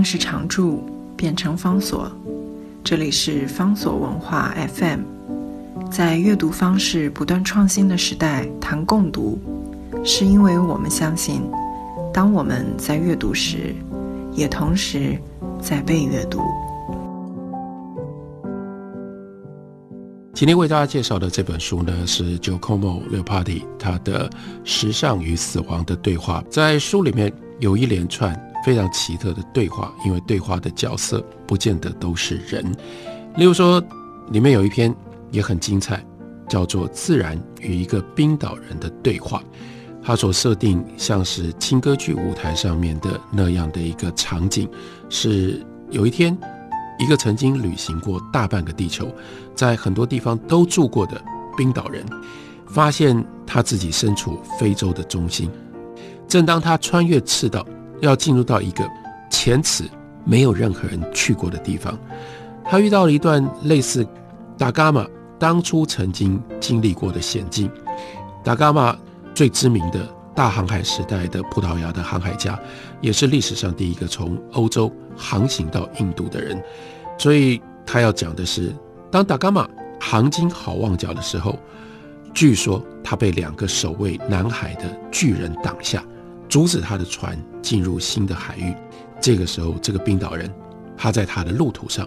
命是常驻，变成方所。这里是方所文化 FM。在阅读方式不断创新的时代，谈共读，是因为我们相信，当我们在阅读时，也同时在被阅读。今天为大家介绍的这本书呢，是 j o c o m o Leopardi 他的《时尚与死亡的对话》。在书里面有一连串非常奇特的对话，因为对话的角色不见得都是人。例如说，里面有一篇也很精彩，叫做《自然与一个冰岛人的对话》。他所设定像是轻歌剧舞台上面的那样的一个场景，是有一天。一个曾经旅行过大半个地球，在很多地方都住过的冰岛人，发现他自己身处非洲的中心。正当他穿越赤道，要进入到一个前此没有任何人去过的地方，他遇到了一段类似达伽马当初曾经经历过的险境。达伽马最知名的大航海时代的葡萄牙的航海家，也是历史上第一个从欧洲航行到印度的人。所以他要讲的是，当达伽马航经好望角的时候，据说他被两个守卫南海的巨人挡下，阻止他的船进入新的海域。这个时候，这个冰岛人他在他的路途上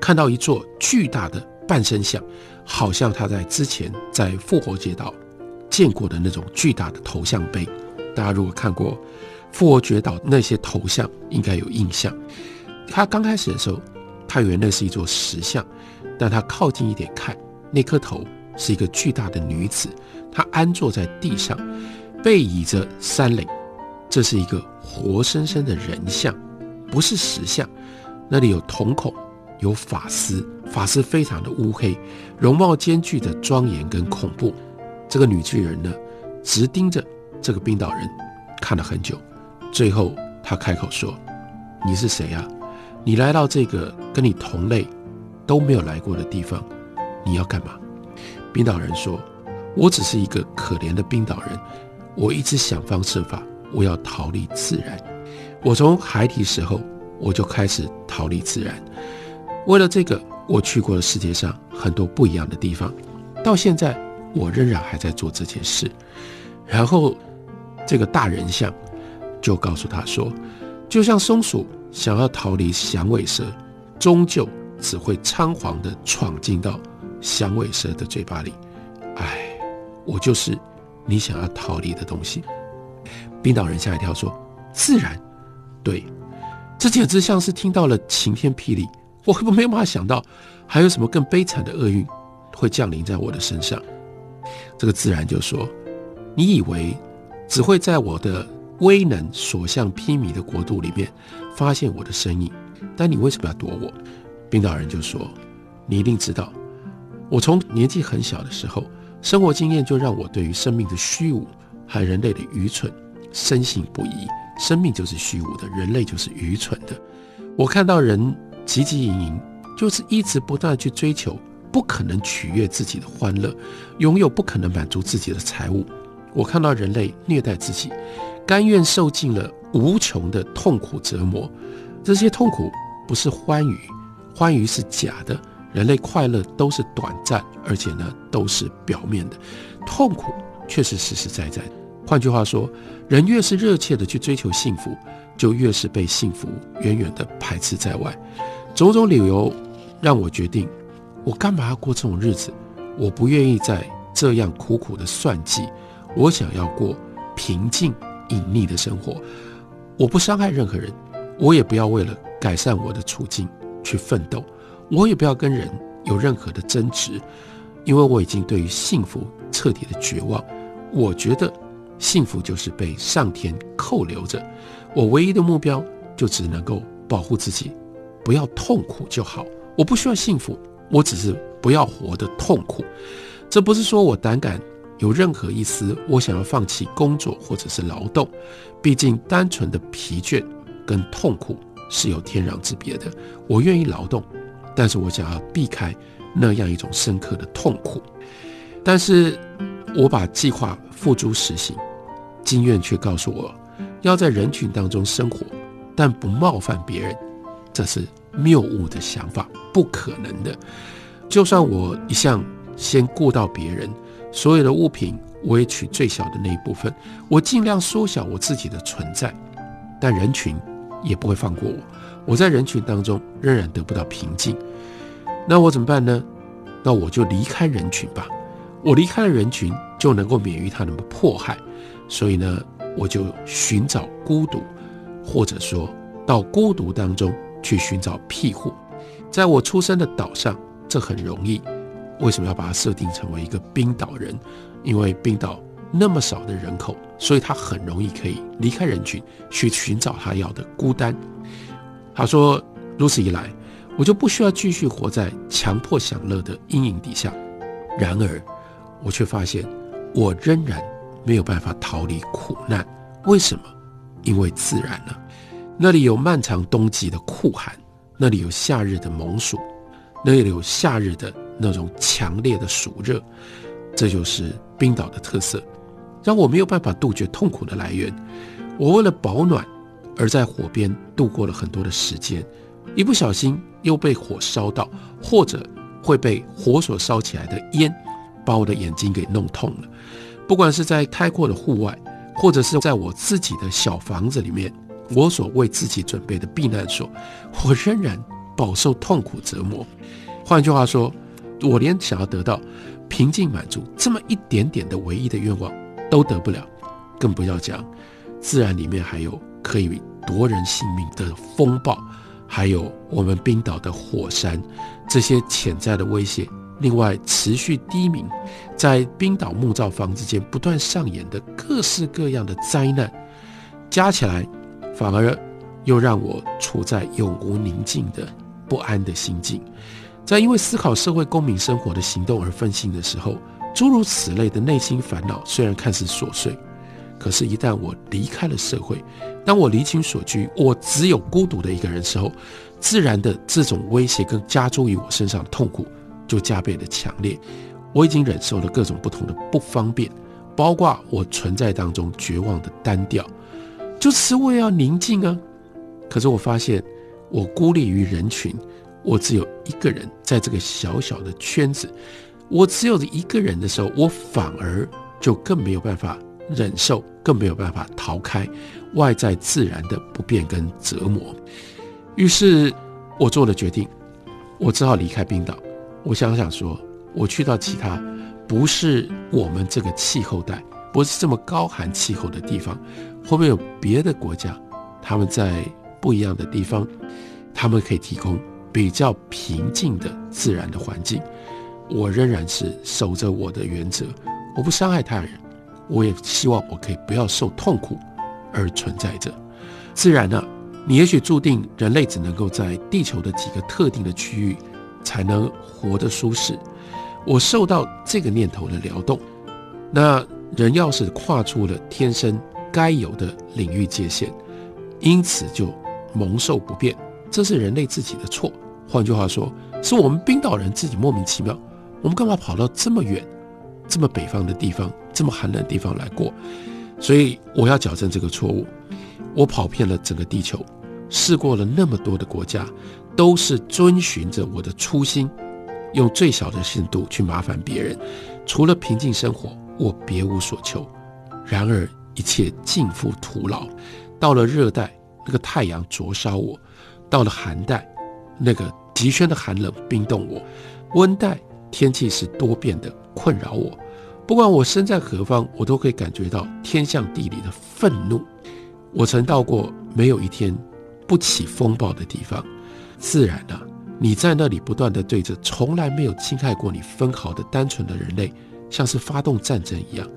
看到一座巨大的半身像，好像他在之前在复活节岛见过的那种巨大的头像碑。大家如果看过复活节岛那些头像，应该有印象。他刚开始的时候。他以为那是一座石像，但他靠近一点看，那颗头是一个巨大的女子，她安坐在地上，背倚着山岭，这是一个活生生的人像，不是石像。那里有瞳孔，有发丝，发丝非常的乌黑，容貌兼具的庄严跟恐怖。这个女巨人呢，直盯着这个冰岛人看了很久，最后她开口说：“你是谁呀？”你来到这个跟你同类都没有来过的地方，你要干嘛？冰岛人说：“我只是一个可怜的冰岛人，我一直想方设法，我要逃离自然。我从孩提时候我就开始逃离自然。为了这个，我去过了世界上很多不一样的地方，到现在我仍然还在做这件事。”然后这个大人像就告诉他说：“就像松鼠。”想要逃离响尾蛇，终究只会仓皇地闯进到响尾蛇的嘴巴里。唉，我就是你想要逃离的东西。冰岛人吓一跳说：“自然，对，这简直像是听到了晴天霹雳。我根本没有办法想到，还有什么更悲惨的厄运会降临在我的身上。”这个自然就说：“你以为只会在我的威能所向披靡的国度里面？”发现我的身影，但你为什么要躲我？冰岛人就说：“你一定知道，我从年纪很小的时候，生活经验就让我对于生命的虚无和人类的愚蠢深信不疑。生命就是虚无的，人类就是愚蠢的。我看到人汲汲营营，就是一直不断去追求不可能取悦自己的欢乐，拥有不可能满足自己的财物。我看到人类虐待自己，甘愿受尽了。”无穷的痛苦折磨，这些痛苦不是欢愉，欢愉是假的。人类快乐都是短暂，而且呢都是表面的，痛苦却是实实在在。换句话说，人越是热切的去追求幸福，就越是被幸福远远的排斥在外。种种理由让我决定，我干嘛要过这种日子？我不愿意再这样苦苦的算计，我想要过平静隐匿的生活。我不伤害任何人，我也不要为了改善我的处境去奋斗，我也不要跟人有任何的争执，因为我已经对于幸福彻底的绝望。我觉得幸福就是被上天扣留着，我唯一的目标就只能够保护自己，不要痛苦就好。我不需要幸福，我只是不要活得痛苦。这不是说我胆敢。有任何一丝我想要放弃工作或者是劳动，毕竟单纯的疲倦跟痛苦是有天壤之别的。我愿意劳动，但是我想要避开那样一种深刻的痛苦。但是我把计划付诸实行，经验却告诉我，要在人群当中生活，但不冒犯别人，这是谬误的想法，不可能的。就算我一向先顾到别人，所有的物品我也取最小的那一部分，我尽量缩小我自己的存在，但人群也不会放过我。我在人群当中仍然得不到平静，那我怎么办呢？那我就离开人群吧。我离开了人群，就能够免于他们的迫害。所以呢，我就寻找孤独，或者说到孤独当中去寻找庇护。在我出生的岛上，这很容易。为什么要把它设定成为一个冰岛人？因为冰岛那么少的人口，所以他很容易可以离开人群，去寻找他要的孤单。他说：“如此一来，我就不需要继续活在强迫享乐的阴影底下。然而，我却发现，我仍然没有办法逃离苦难。为什么？因为自然呢。那里有漫长冬季的酷寒，那里有夏日的猛暑，那里有夏日的那种强烈的暑热。这就是冰岛的特色，让我没有办法杜绝痛苦的来源。我为了保暖。”而在火边度过了很多的时间，一不小心又被火烧到，或者会被火所烧起来的烟把我的眼睛给弄痛了。不管是在开阔的户外，或者是在我自己的小房子里面，我所为自己准备的避难所，我仍然饱受痛苦折磨。换句话说，我连想要得到平静满足这么一点点的唯一的愿望都得不了，更不要讲自然里面还有。可以夺人性命的风暴，还有我们冰岛的火山，这些潜在的威胁。另外，持续低迷，在冰岛木造房子间不断上演的各式各样的灾难，加起来，反而又让我处在永无宁静的不安的心境。在因为思考社会公民生活的行动而分心的时候，诸如此类的内心烦恼，虽然看似琐碎。可是，一旦我离开了社会，当我离群所居，我只有孤独的一个人时候，自然的这种威胁跟加诸于我身上的痛苦就加倍的强烈。我已经忍受了各种不同的不方便，包括我存在当中绝望的单调，就是我也要宁静啊。可是我发现，我孤立于人群，我只有一个人在这个小小的圈子，我只有一个人的时候，我反而就更没有办法。忍受更没有办法逃开外在自然的不便跟折磨，于是我做了决定，我只好离开冰岛。我想想说，我去到其他不是我们这个气候带，不是这么高寒气候的地方，会不会有别的国家？他们在不一样的地方，他们可以提供比较平静的自然的环境。我仍然是守着我的原则，我不伤害他人。我也希望我可以不要受痛苦而存在着。自然呢，你也许注定人类只能够在地球的几个特定的区域才能活得舒适。我受到这个念头的撩动。那人要是跨出了天生该有的领域界限，因此就蒙受不便，这是人类自己的错。换句话说，是我们冰岛人自己莫名其妙。我们干嘛跑到这么远？这么北方的地方，这么寒冷的地方来过，所以我要矫正这个错误。我跑遍了整个地球，试过了那么多的国家，都是遵循着我的初心，用最小的限度去麻烦别人。除了平静生活，我别无所求。然而一切尽付徒劳。到了热带，那个太阳灼烧我；到了寒带，那个极轩的寒冷冰冻我；温带，天气是多变的。困扰我，不管我身在何方，我都可以感觉到天象地理的愤怒。我曾到过没有一天不起风暴的地方，自然啊，你在那里不断的对着从来没有侵害过你分毫的单纯的人类，像是发动战争一样。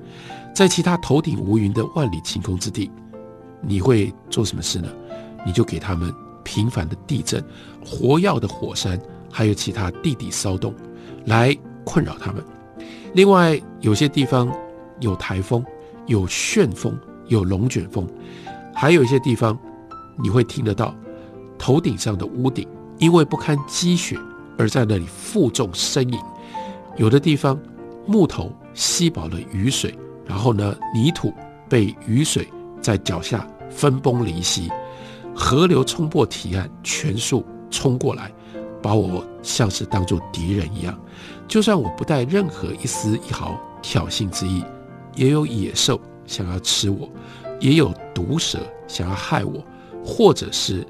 在其他头顶无云的万里晴空之地，你会做什么事呢？你就给他们频繁的地震、活跃的火山，还有其他地底骚动，来困扰他们。另外，有些地方有台风、有旋风、有龙卷风，还有一些地方你会听得到头顶上的屋顶因为不堪积雪而在那里负重呻吟。有的地方木头吸饱了雨水，然后呢，泥土被雨水在脚下分崩离析。河流冲破堤岸，全速冲过来，把我像是当作敌人一样。就算我不带任何一丝一毫挑衅之意，也有野兽想要吃我，也有毒蛇想要害我，或者是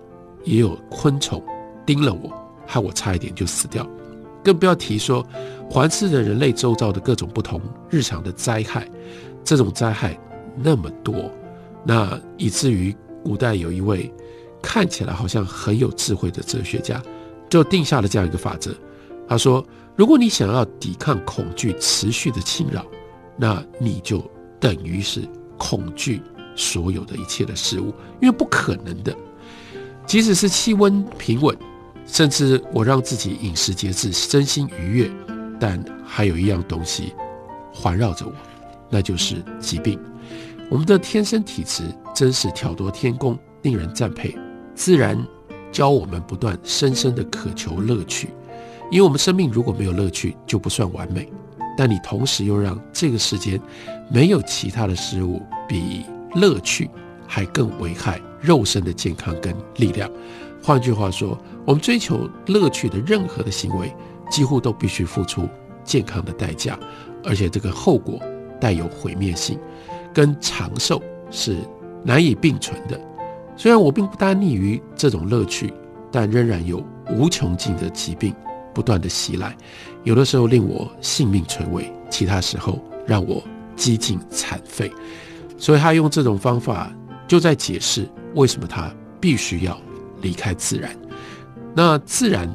也有昆虫盯了我，害我差一点就死掉。更不要提说环视着人类周遭的各种不同日常的灾害，这种灾害那么多，那以至于古代有一位看起来好像很有智慧的哲学家，就定下了这样一个法则。他说：“如果你想要抵抗恐惧持续的侵扰，那你就等于是恐惧所有的一切的事物，因为不可能的。即使是气温平稳，甚至我让自己饮食节制、身心愉悦，但还有一样东西环绕着我，那就是疾病。我们的天生体质真是挑夺天工，令人赞佩。自然教我们不断深深的渴求乐趣。”因为我们生命如果没有乐趣，就不算完美。但你同时又让这个世间没有其他的事物比乐趣还更危害肉身的健康跟力量。换句话说，我们追求乐趣的任何的行为，几乎都必须付出健康的代价，而且这个后果带有毁灭性，跟长寿是难以并存的。虽然我并不单溺于这种乐趣，但仍然有无穷尽的疾病。不断的袭来，有的时候令我性命垂危，其他时候让我几近残废。所以他用这种方法，就在解释为什么他必须要离开自然。那自然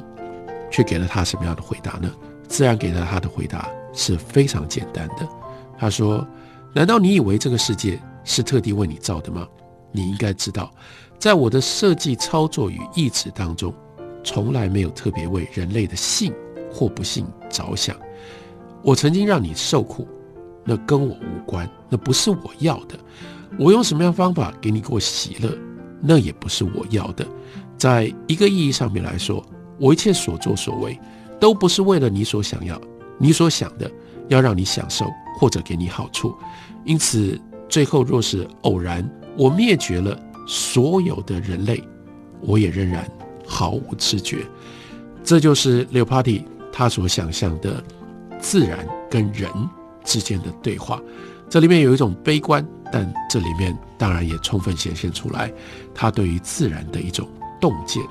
却给了他什么样的回答呢？自然给了他的回答是非常简单的。他说：“难道你以为这个世界是特地为你造的吗？你应该知道，在我的设计、操作与意志当中。”从来没有特别为人类的幸或不幸着想。我曾经让你受苦，那跟我无关，那不是我要的。我用什么样方法给你过喜乐，那也不是我要的。在一个意义上面来说，我一切所作所为，都不是为了你所想要、你所想的，要让你享受或者给你好处。因此，最后若是偶然我灭绝了所有的人类，我也仍然。毫无知觉，这就是刘帕蒂他所想象的自然跟人之间的对话。这里面有一种悲观，但这里面当然也充分显现出来他对于自然的一种洞见。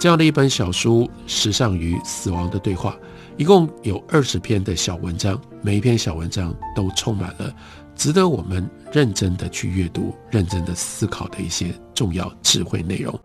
这样的一本小书《时尚与死亡的对话》，一共有二十篇的小文章，每一篇小文章都充满了值得我们认真的去阅读、认真的思考的一些重要智慧内容。